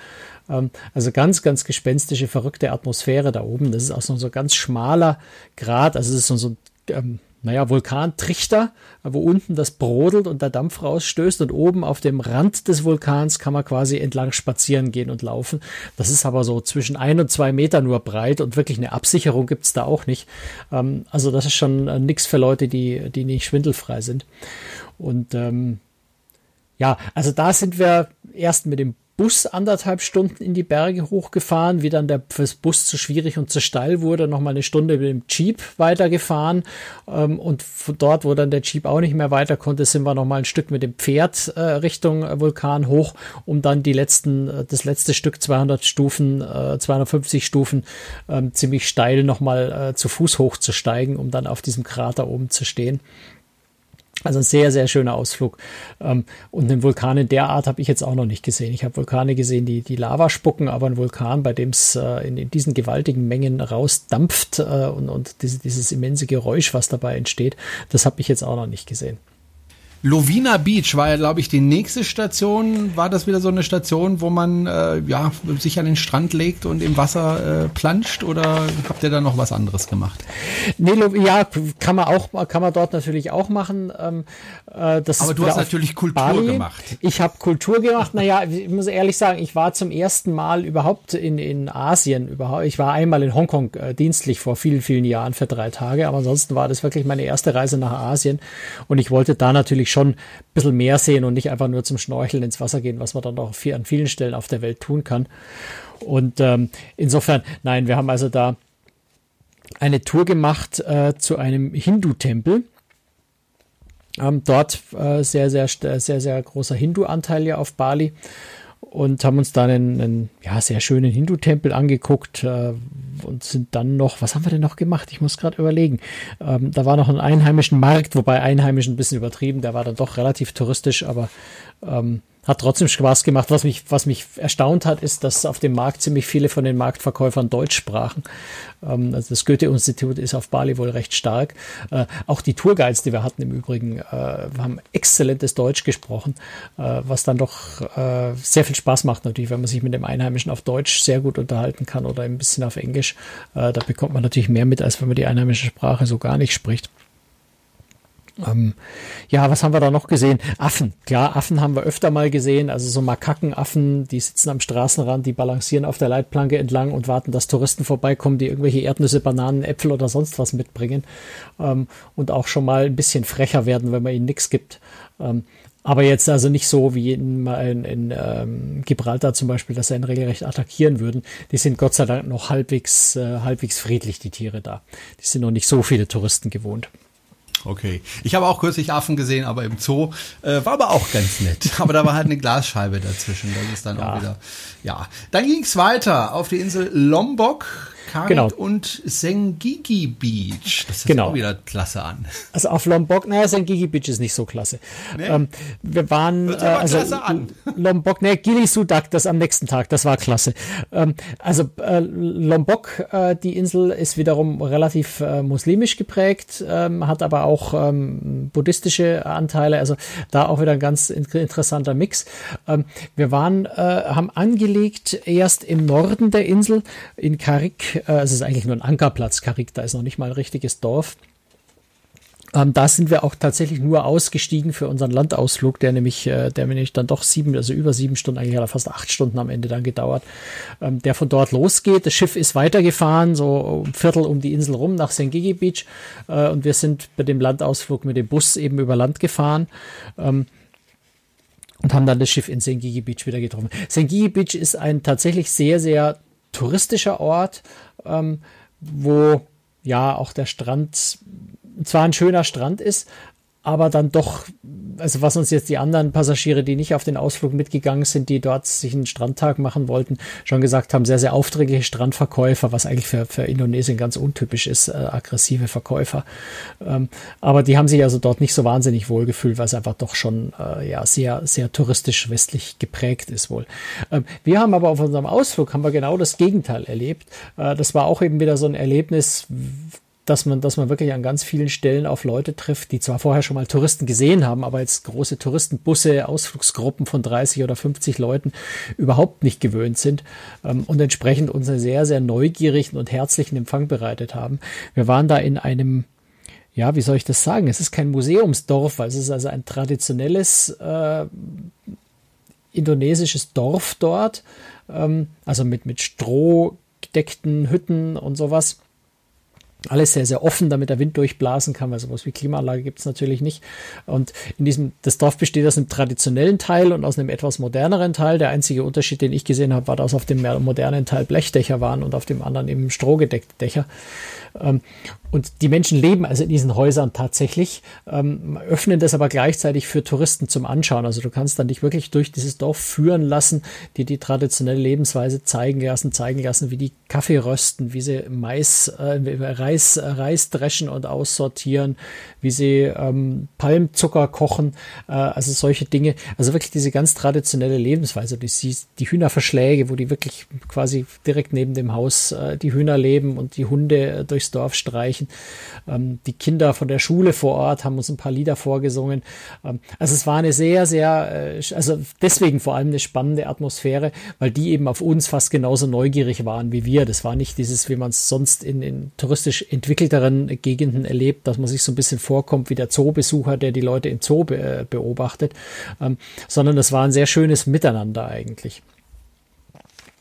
Speaker 3: Ähm, also ganz, ganz gespenstische, verrückte Atmosphäre da oben. Das ist auch so ein ganz schmaler Grad. Also es ist so, ein ähm, naja, Vulkantrichter, wo unten das brodelt und der Dampf rausstößt und oben auf dem Rand des Vulkans kann man quasi entlang spazieren gehen und laufen. Das ist aber so zwischen ein und zwei Meter nur breit und wirklich eine Absicherung gibt's da auch nicht. Ähm, also das ist schon äh, nix für Leute, die, die nicht schwindelfrei sind. Und ähm, ja, also da sind wir erst mit dem Bus anderthalb Stunden in die Berge hochgefahren, wie dann der fürs Bus zu schwierig und zu steil wurde, nochmal eine Stunde mit dem Jeep weitergefahren ähm, und dort, wo dann der Jeep auch nicht mehr weiter konnte, sind wir nochmal ein Stück mit dem Pferd äh, Richtung äh, Vulkan hoch, um dann die letzten, äh, das letzte Stück 200 Stufen, äh, 250 Stufen ähm, ziemlich steil nochmal äh, zu Fuß hochzusteigen, um dann auf diesem Krater oben zu stehen. Also ein sehr, sehr schöner Ausflug. Ähm, und einen Vulkan in der Art habe ich jetzt auch noch nicht gesehen. Ich habe Vulkane gesehen, die die Lava spucken, aber ein Vulkan, bei dem es äh, in, diesen gewaltigen Mengen rausdampft äh, und, und dieses immense Geräusch, was dabei entsteht, das habe ich jetzt auch noch nicht gesehen.
Speaker 2: Lovina Beach war ja, glaube ich, die nächste Station. War das wieder so eine Station, wo man äh, ja, sich an den Strand legt und im Wasser äh, planscht oder habt ihr da noch was anderes gemacht?
Speaker 3: Nee, ja, kann man auch, kann man dort natürlich auch machen. Ähm,
Speaker 2: äh, das Aber du hast natürlich Kultur Bali. gemacht.
Speaker 3: Ich habe Kultur gemacht. Naja, ich muss ehrlich sagen, ich war zum ersten Mal überhaupt in, in Asien. Überhaupt. Ich war einmal in Hongkong äh, dienstlich vor vielen, vielen Jahren für drei Tage. Aber ansonsten war das wirklich meine erste Reise nach Asien. Und ich wollte da natürlich schon ein bisschen mehr sehen und nicht einfach nur zum Schnorcheln ins Wasser gehen, was man dann auch an vielen Stellen auf der Welt tun kann. Und ähm, insofern, nein, wir haben also da eine Tour gemacht äh, zu einem Hindu-Tempel. Ähm, dort äh, sehr, sehr, sehr, sehr großer Hindu-Anteil ja auf Bali und haben uns dann einen, einen ja, sehr schönen Hindu-Tempel angeguckt äh, und sind dann noch, was haben wir denn noch gemacht? Ich muss gerade überlegen. Ähm, da war noch ein einheimischen Markt, wobei einheimisch ein bisschen übertrieben, der war dann doch relativ touristisch, aber ähm, hat trotzdem Spaß gemacht. Was mich, was mich erstaunt hat, ist, dass auf dem Markt ziemlich viele von den Marktverkäufern Deutsch sprachen. Ähm, also das Goethe-Institut ist auf Bali wohl recht stark. Äh, auch die Tourguides, die wir hatten im Übrigen, äh, haben exzellentes Deutsch gesprochen, äh, was dann doch äh, sehr viel Spaß macht natürlich, wenn man sich mit dem Einheimischen auf Deutsch sehr gut unterhalten kann oder ein bisschen auf Englisch. Äh, da bekommt man natürlich mehr mit, als wenn man die einheimische Sprache so gar nicht spricht. Ähm, ja, was haben wir da noch gesehen? Affen. Klar, Affen haben wir öfter mal gesehen. Also so Makakenaffen, die sitzen am Straßenrand, die balancieren auf der Leitplanke entlang und warten, dass Touristen vorbeikommen, die irgendwelche Erdnüsse, Bananen, Äpfel oder sonst was mitbringen. Ähm, und auch schon mal ein bisschen frecher werden, wenn man ihnen nichts gibt. Ähm, aber jetzt also nicht so wie in, in, in ähm, Gibraltar zum Beispiel, dass sie einen regelrecht attackieren würden. Die sind Gott sei Dank noch halbwegs, äh, halbwegs friedlich, die Tiere da. Die sind noch nicht so viele Touristen gewohnt.
Speaker 2: Okay. Ich habe auch kürzlich Affen gesehen, aber im Zoo. Äh, war aber auch ganz nett. Aber da war halt eine Glasscheibe dazwischen. Das ist dann ja. auch wieder. Ja. Dann ging es weiter auf die Insel Lombok. Karit genau. und Sengigi Beach. Das ist genau. auch wieder klasse an.
Speaker 3: Also auf Lombok, naja, Sengigi Beach ist nicht so klasse. Nee. Ähm, wir waren, äh, also Lombok, ne, Gili Sudak, das am nächsten Tag, das war klasse. Ähm, also äh, Lombok, äh, die Insel ist wiederum relativ äh, muslimisch geprägt, ähm, hat aber auch ähm, buddhistische Anteile, also da auch wieder ein ganz interessanter Mix. Ähm, wir waren, äh, haben angelegt erst im Norden der Insel in Karik äh, es ist eigentlich nur ein Ankerplatz, Karik, da ist noch nicht mal ein richtiges Dorf. Ähm, da sind wir auch tatsächlich nur ausgestiegen für unseren Landausflug, der nämlich, äh, der nämlich dann doch sieben, also über sieben Stunden, eigentlich hat fast acht Stunden am Ende dann gedauert, ähm, der von dort losgeht. Das Schiff ist weitergefahren, so ein Viertel um die Insel rum nach Sengigi Beach äh, und wir sind bei dem Landausflug mit dem Bus eben über Land gefahren. Ähm, und haben dann das Schiff in Sengigi Beach wieder getroffen. Sengigi Beach ist ein tatsächlich sehr, sehr touristischer Ort, ähm, wo ja auch der Strand zwar ein schöner Strand ist, aber dann doch, also was uns jetzt die anderen Passagiere, die nicht auf den Ausflug mitgegangen sind, die dort sich einen Strandtag machen wollten, schon gesagt haben, sehr, sehr aufdringliche Strandverkäufer, was eigentlich für, für Indonesien ganz untypisch ist, äh, aggressive Verkäufer. Ähm, aber die haben sich also dort nicht so wahnsinnig wohl gefühlt, weil es einfach doch schon äh, ja sehr, sehr touristisch westlich geprägt ist wohl. Ähm, wir haben aber auf unserem Ausflug haben wir genau das Gegenteil erlebt. Äh, das war auch eben wieder so ein Erlebnis, dass man, dass man wirklich an ganz vielen Stellen auf Leute trifft, die zwar vorher schon mal Touristen gesehen haben, aber jetzt große Touristenbusse, Ausflugsgruppen von 30 oder 50 Leuten überhaupt nicht gewöhnt sind ähm, und entsprechend uns einen sehr, sehr neugierigen und herzlichen Empfang bereitet haben. Wir waren da in einem ja, wie soll ich das sagen? Es ist kein Museumsdorf, weil es ist also ein traditionelles äh, indonesisches Dorf dort, ähm, also mit, mit Stroh gedeckten Hütten und sowas alles sehr, sehr offen, damit der Wind durchblasen kann, weil sowas wie Klimaanlage gibt es natürlich nicht. Und in diesem, das Dorf besteht aus einem traditionellen Teil und aus einem etwas moderneren Teil. Der einzige Unterschied, den ich gesehen habe, war, dass auf dem modernen Teil Blechdächer waren und auf dem anderen eben strohgedeckte Dächer. Ähm, und die Menschen leben also in diesen Häusern tatsächlich, ähm, öffnen das aber gleichzeitig für Touristen zum Anschauen. Also du kannst dann dich wirklich durch dieses Dorf führen lassen, dir die traditionelle Lebensweise zeigen lassen, zeigen lassen, wie die Kaffee rösten, wie sie Mais, äh, Reis, äh, Reis dreschen und aussortieren, wie sie ähm, Palmzucker kochen, äh, also solche Dinge. Also wirklich diese ganz traditionelle Lebensweise. Siehst die Hühnerverschläge, wo die wirklich quasi direkt neben dem Haus äh, die Hühner leben und die Hunde äh, durchs Dorf streichen. Ähm, die Kinder von der Schule vor Ort haben uns ein paar Lieder vorgesungen. Ähm, also es war eine sehr, sehr, äh, also deswegen vor allem eine spannende Atmosphäre, weil die eben auf uns fast genauso neugierig waren wie wir. Das war nicht dieses, wie man es sonst in, in touristisch entwickelteren Gegenden erlebt, dass man sich so ein bisschen vorkommt wie der Zoobesucher, der die Leute im Zoo be äh, beobachtet, ähm, sondern das war ein sehr schönes Miteinander eigentlich.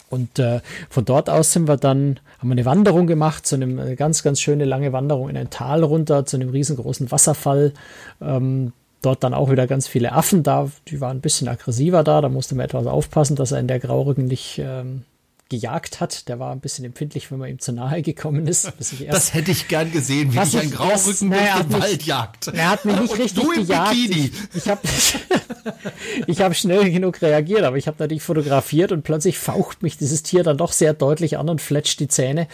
Speaker 3: Und äh, von dort aus sind wir dann, haben wir eine Wanderung gemacht, zu einem eine ganz, ganz schöne lange Wanderung in ein Tal runter, zu einem riesengroßen Wasserfall. Ähm, dort dann auch wieder ganz viele Affen da, die waren ein bisschen aggressiver da, da musste man etwas aufpassen, dass er in der Graurücken nicht ähm, gejagt hat. Der war ein bisschen empfindlich, wenn man ihm zu nahe gekommen ist.
Speaker 2: das hätte ich gern gesehen, wie dich ein Graurücken durch den Wald jagt.
Speaker 3: Er hat mich nicht richtig gejagt. Bikini. Ich, ich habe ich hab schnell genug reagiert, aber ich habe natürlich fotografiert und plötzlich faucht mich dieses Tier dann doch sehr deutlich an und fletscht die Zähne.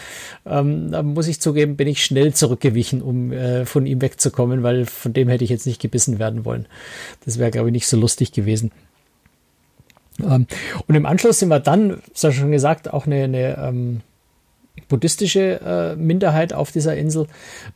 Speaker 3: Ähm, da muss ich zugeben, bin ich schnell zurückgewichen, um äh, von ihm wegzukommen, weil von dem hätte ich jetzt nicht gebissen werden wollen. Das wäre, glaube ich, nicht so lustig gewesen. Ähm, und im Anschluss sind wir dann, das hast du schon gesagt, auch eine, eine ähm, buddhistische äh, Minderheit auf dieser Insel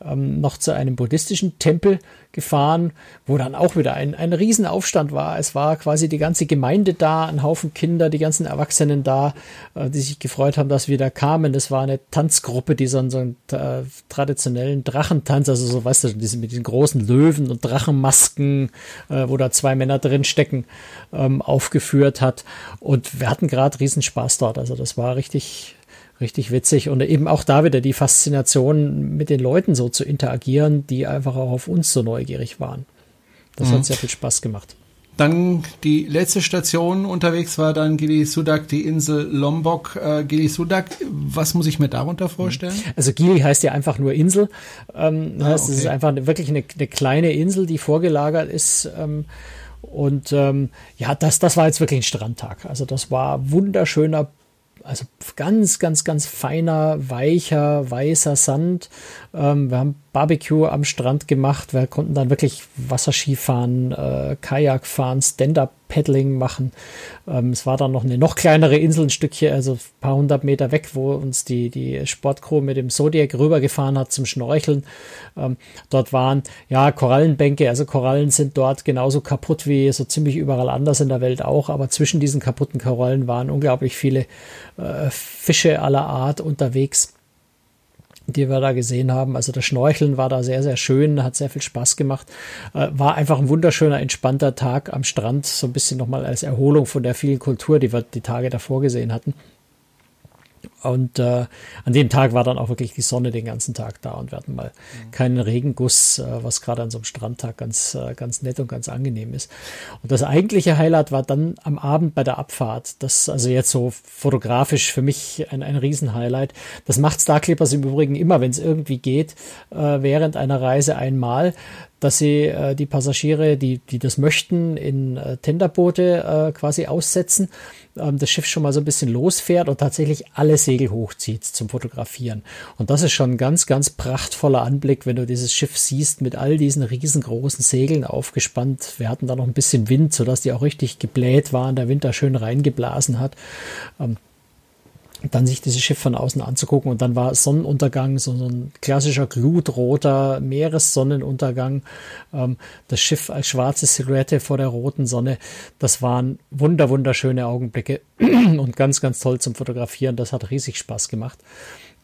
Speaker 3: ähm, noch zu einem buddhistischen Tempel gefahren, wo dann auch wieder ein, ein Riesenaufstand war. Es war quasi die ganze Gemeinde da, ein Haufen Kinder, die ganzen Erwachsenen da, äh, die sich gefreut haben, dass wir da kamen. Das war eine Tanzgruppe, die so, so einen äh, traditionellen Drachentanz, also so, weißt du, diese, mit diesen großen Löwen und Drachenmasken, äh, wo da zwei Männer drin stecken, ähm, aufgeführt hat. Und wir hatten gerade Riesenspaß dort. Also das war richtig, richtig witzig und eben auch da wieder die Faszination mit den Leuten so zu interagieren, die einfach auch auf uns so neugierig waren. Das mhm. hat sehr viel Spaß gemacht.
Speaker 2: Dann die letzte Station unterwegs war dann Gili Sudak, die Insel Lombok. Äh, Gili Sudak, was muss ich mir darunter vorstellen?
Speaker 3: Also Gili heißt ja einfach nur Insel. Ähm, ah, heißt, okay. es ist einfach wirklich eine, eine, kleine Insel, die vorgelagert ist. Ähm, und ähm, ja, das, das war jetzt wirklich ein Strandtag. Also das war wunderschöner also ganz, ganz, ganz feiner, weicher, weißer Sand. Ähm, wir haben Barbecue am Strand gemacht. Wir konnten dann wirklich Wasserski fahren, äh, Kajak fahren, Stand-Up-Paddling machen. Ähm, es war dann noch eine noch kleinere Insel, ein Stückchen, also ein paar hundert Meter weg, wo uns die, die Sportcrew mit dem Zodiac rübergefahren hat zum Schnorcheln. Ähm, dort waren ja Korallenbänke, also Korallen sind dort genauso kaputt wie so ziemlich überall anders in der Welt auch, aber zwischen diesen kaputten Korallen waren unglaublich viele äh, Fische aller Art unterwegs die wir da gesehen haben. Also das Schnorcheln war da sehr, sehr schön, hat sehr viel Spaß gemacht. Äh, war einfach ein wunderschöner, entspannter Tag am Strand, so ein bisschen nochmal als Erholung von der vielen Kultur, die wir die Tage davor gesehen hatten. Und äh, an dem Tag war dann auch wirklich die Sonne den ganzen Tag da und wir hatten mal mhm. keinen Regenguss, äh, was gerade an so einem Strandtag ganz, äh, ganz nett und ganz angenehm ist. Und das eigentliche Highlight war dann am Abend bei der Abfahrt. Das also jetzt so fotografisch für mich ein, ein Riesenhighlight. Das macht Star Clippers im Übrigen immer, wenn es irgendwie geht, äh, während einer Reise einmal dass sie äh, die Passagiere, die, die das möchten, in äh, Tenderboote äh, quasi aussetzen, ähm, das Schiff schon mal so ein bisschen losfährt und tatsächlich alle Segel hochzieht zum Fotografieren. Und das ist schon ein ganz, ganz prachtvoller Anblick, wenn du dieses Schiff siehst mit all diesen riesengroßen Segeln aufgespannt. Wir hatten da noch ein bisschen Wind, sodass die auch richtig gebläht waren, der Wind da schön reingeblasen hat. Ähm, dann sich dieses Schiff von außen anzugucken und dann war Sonnenuntergang, so, so ein klassischer glutroter Meeressonnenuntergang, ähm, das Schiff als schwarze Silhouette vor der roten Sonne, das waren wunder wunderschöne Augenblicke und ganz ganz toll zum Fotografieren, das hat riesig Spaß gemacht.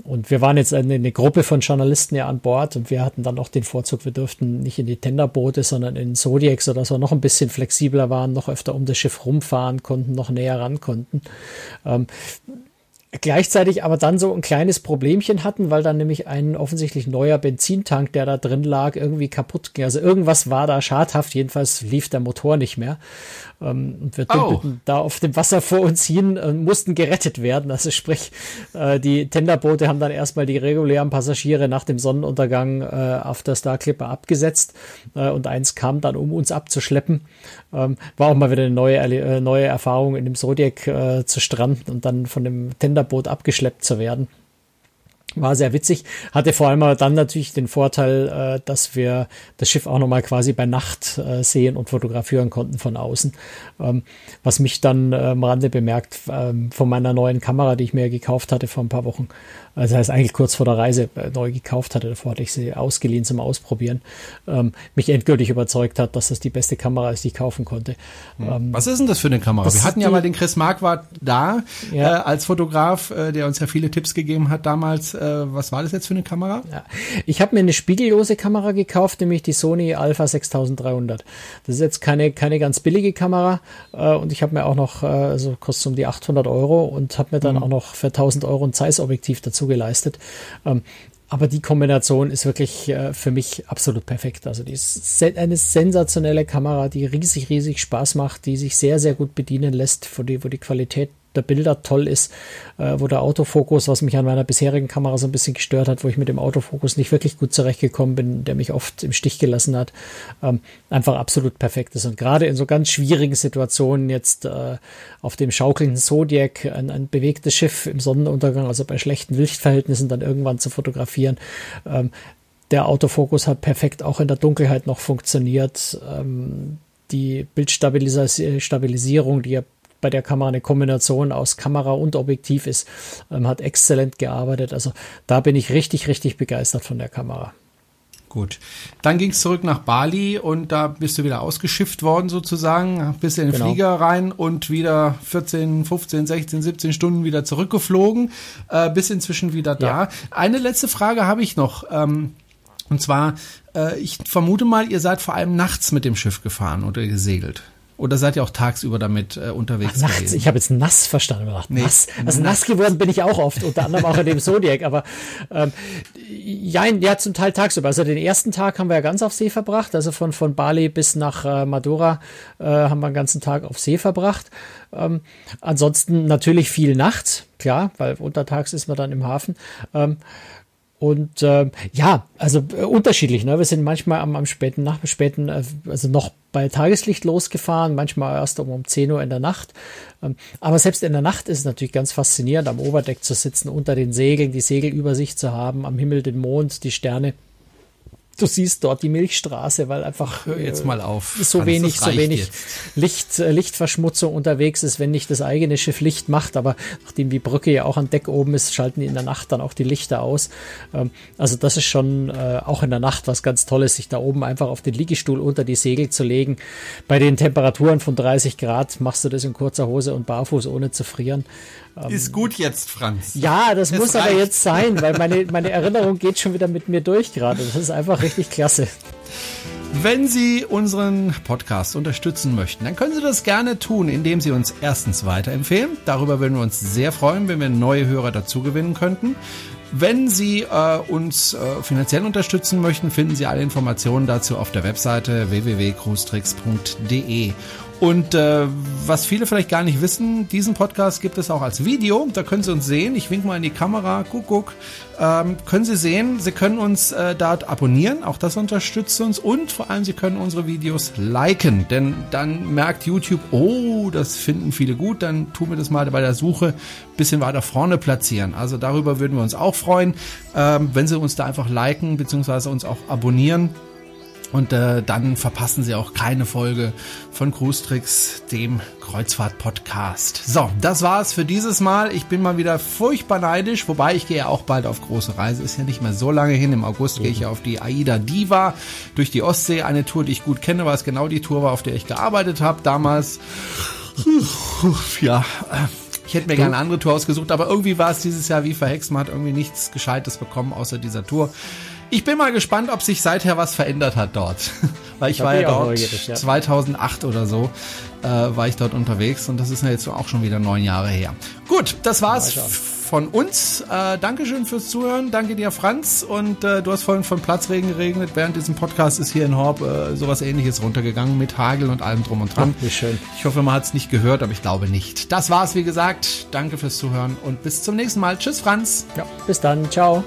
Speaker 3: Und wir waren jetzt eine, eine, Gruppe von Journalisten ja an Bord und wir hatten dann auch den Vorzug, wir durften nicht in die Tenderboote, sondern in Zodiac, sodass wir noch ein bisschen flexibler waren, noch öfter um das Schiff rumfahren konnten, noch näher ran konnten. Ähm, gleichzeitig aber dann so ein kleines Problemchen hatten, weil dann nämlich ein offensichtlich neuer Benzintank, der da drin lag, irgendwie kaputt ging. Also irgendwas war da schadhaft, jedenfalls lief der Motor nicht mehr. Ähm, und wir dümpelten oh. da auf dem Wasser vor uns hin und mussten gerettet werden. Also sprich, äh, die Tenderboote haben dann erstmal die regulären Passagiere nach dem Sonnenuntergang äh, auf der Star Clipper abgesetzt äh, und eins kam dann, um uns abzuschleppen. Ähm, war auch mal wieder eine neue, äh, neue Erfahrung in dem Zodiac äh, zu stranden und dann von dem Tenderboot abgeschleppt zu werden. War sehr witzig, hatte vor allem dann natürlich den Vorteil, äh, dass wir das Schiff auch nochmal quasi bei Nacht äh, sehen und fotografieren konnten von außen. Ähm, was mich dann äh, am Rande bemerkt ähm, von meiner neuen Kamera, die ich mir gekauft hatte vor ein paar Wochen, also das heißt eigentlich kurz vor der Reise äh, neu gekauft hatte, davor hatte ich sie ausgeliehen zum Ausprobieren, ähm, mich endgültig überzeugt hat, dass das die beste Kamera ist, die ich kaufen konnte.
Speaker 2: Hm. Ähm, Was ist denn das für eine Kamera? Wir hatten ja mal den Chris Marquardt da ja. äh, als Fotograf, äh, der uns ja viele Tipps gegeben hat damals. Äh, was war das jetzt für eine Kamera?
Speaker 3: Ja. Ich habe mir eine spiegellose Kamera gekauft, nämlich die Sony Alpha 6300. Das ist jetzt keine, keine ganz billige Kamera äh, und ich habe mir auch noch, äh, also kostet um die 800 Euro und habe mir dann mhm. auch noch für 1000 Euro ein Zeiss-Objektiv dazu dazu geleistet. Ähm, aber die Kombination ist wirklich äh, für mich absolut perfekt. Also die ist eine sensationelle Kamera, die riesig, riesig Spaß macht, die sich sehr, sehr gut bedienen lässt, wo die, wo die Qualität der Bilder toll ist, äh, wo der Autofokus, was mich an meiner bisherigen Kamera so ein bisschen gestört hat, wo ich mit dem Autofokus nicht wirklich gut zurechtgekommen bin, der mich oft im Stich gelassen hat, ähm, einfach absolut perfekt ist. Und gerade in so ganz schwierigen Situationen jetzt äh, auf dem schaukelnden Zodiac ein, ein bewegtes Schiff im Sonnenuntergang, also bei schlechten Lichtverhältnissen dann irgendwann zu fotografieren, ähm, der Autofokus hat perfekt auch in der Dunkelheit noch funktioniert. Ähm, die Bildstabilisierung, die ja bei der Kamera eine Kombination aus Kamera und Objektiv ist, ähm, hat exzellent gearbeitet. Also da bin ich richtig, richtig begeistert von der Kamera.
Speaker 2: Gut. Dann ging es zurück nach Bali und da bist du wieder ausgeschifft worden sozusagen, bist in den genau. Flieger rein und wieder 14, 15, 16, 17 Stunden wieder zurückgeflogen, äh, bis inzwischen wieder da. Ja. Eine letzte Frage habe ich noch. Ähm, und zwar, äh, ich vermute mal, ihr seid vor allem nachts mit dem Schiff gefahren oder gesegelt. Oder seid ihr auch tagsüber damit äh, unterwegs
Speaker 3: Ach, nachts, gewesen? Ich habe jetzt nass verstanden. Nee, nass. Also nass geworden bin ich auch oft, unter anderem auch in dem Zodiac. Aber ähm, ja, ja, zum Teil tagsüber. Also den ersten Tag haben wir ja ganz auf See verbracht. Also von, von Bali bis nach äh, Madura äh, haben wir den ganzen Tag auf See verbracht. Ähm, ansonsten natürlich viel nachts, klar, weil untertags ist man dann im Hafen. Ähm, und äh, ja, also äh, unterschiedlich. Ne? Wir sind manchmal am, am späten Nach späten, äh, also noch bei Tageslicht losgefahren, manchmal erst um, um 10 Uhr in der Nacht. Ähm, aber selbst in der Nacht ist es natürlich ganz faszinierend, am Oberdeck zu sitzen, unter den Segeln, die Segelübersicht zu haben, am Himmel den Mond, die Sterne du siehst dort die Milchstraße, weil einfach
Speaker 2: jetzt mal auf.
Speaker 3: so Hans, wenig, so wenig Licht, äh, Lichtverschmutzung unterwegs ist, wenn nicht das eigene Schiff Licht macht. Aber nachdem die Brücke ja auch an Deck oben ist, schalten die in der Nacht dann auch die Lichter aus. Ähm, also das ist schon äh, auch in der Nacht was ganz Tolles, sich da oben einfach auf den Liegestuhl unter die Segel zu legen. Bei den Temperaturen von 30 Grad machst du das in kurzer Hose und barfuß, ohne zu frieren.
Speaker 2: Ähm, ist gut jetzt, Franz.
Speaker 3: Ja, das es muss reicht. aber jetzt sein, weil meine, meine Erinnerung geht schon wieder mit mir durch gerade. Das ist einfach richtig klasse.
Speaker 2: Wenn Sie unseren Podcast unterstützen möchten, dann können Sie das gerne tun, indem Sie uns erstens weiterempfehlen. Darüber würden wir uns sehr freuen, wenn wir neue Hörer dazu gewinnen könnten. Wenn Sie äh, uns äh, finanziell unterstützen möchten, finden Sie alle Informationen dazu auf der Webseite www.cruestricks.de. Und äh, was viele vielleicht gar nicht wissen, diesen Podcast gibt es auch als Video. Da können Sie uns sehen. Ich wink mal in die Kamera. Guck, guck. Ähm, können Sie sehen. Sie können uns äh, dort abonnieren. Auch das unterstützt uns. Und vor allem, Sie können unsere Videos liken. Denn dann merkt YouTube, oh, das finden viele gut. Dann tun wir das mal bei der Suche bisschen weiter vorne platzieren. Also darüber würden wir uns auch freuen, ähm, wenn Sie uns da einfach liken bzw. uns auch abonnieren. Und äh, dann verpassen Sie auch keine Folge von Cruise Tricks, dem Kreuzfahrt-Podcast. So, das war's für dieses Mal. Ich bin mal wieder furchtbar neidisch, wobei ich gehe ja auch bald auf große Reise. Ist ja nicht mehr so lange hin. Im August mhm. gehe ich ja auf die Aida Diva durch die Ostsee. Eine Tour, die ich gut kenne, weil es genau die Tour war, auf der ich gearbeitet habe damals. Ja, ich hätte mir gerne eine andere Tour ausgesucht, aber irgendwie war es dieses Jahr wie verhext. Man hat irgendwie nichts Gescheites bekommen außer dieser Tour. Ich bin mal gespannt, ob sich seither was verändert hat dort. Weil ich da war ja dort ja. 2008 oder so, äh, war ich dort unterwegs und das ist ja jetzt auch schon wieder neun Jahre her. Gut, das war's von uns. Äh, Dankeschön fürs Zuhören. Danke dir, Franz. Und äh, du hast vorhin von Platzregen geregnet. Während diesem Podcast ist hier in Horb äh, sowas ähnliches runtergegangen mit Hagel und allem drum und dran.
Speaker 3: Ach, wie schön.
Speaker 2: Ich hoffe, man hat es nicht gehört, aber ich glaube nicht. Das war's, wie gesagt. Danke fürs Zuhören und bis zum nächsten Mal. Tschüss, Franz.
Speaker 3: Ja, bis dann. Ciao.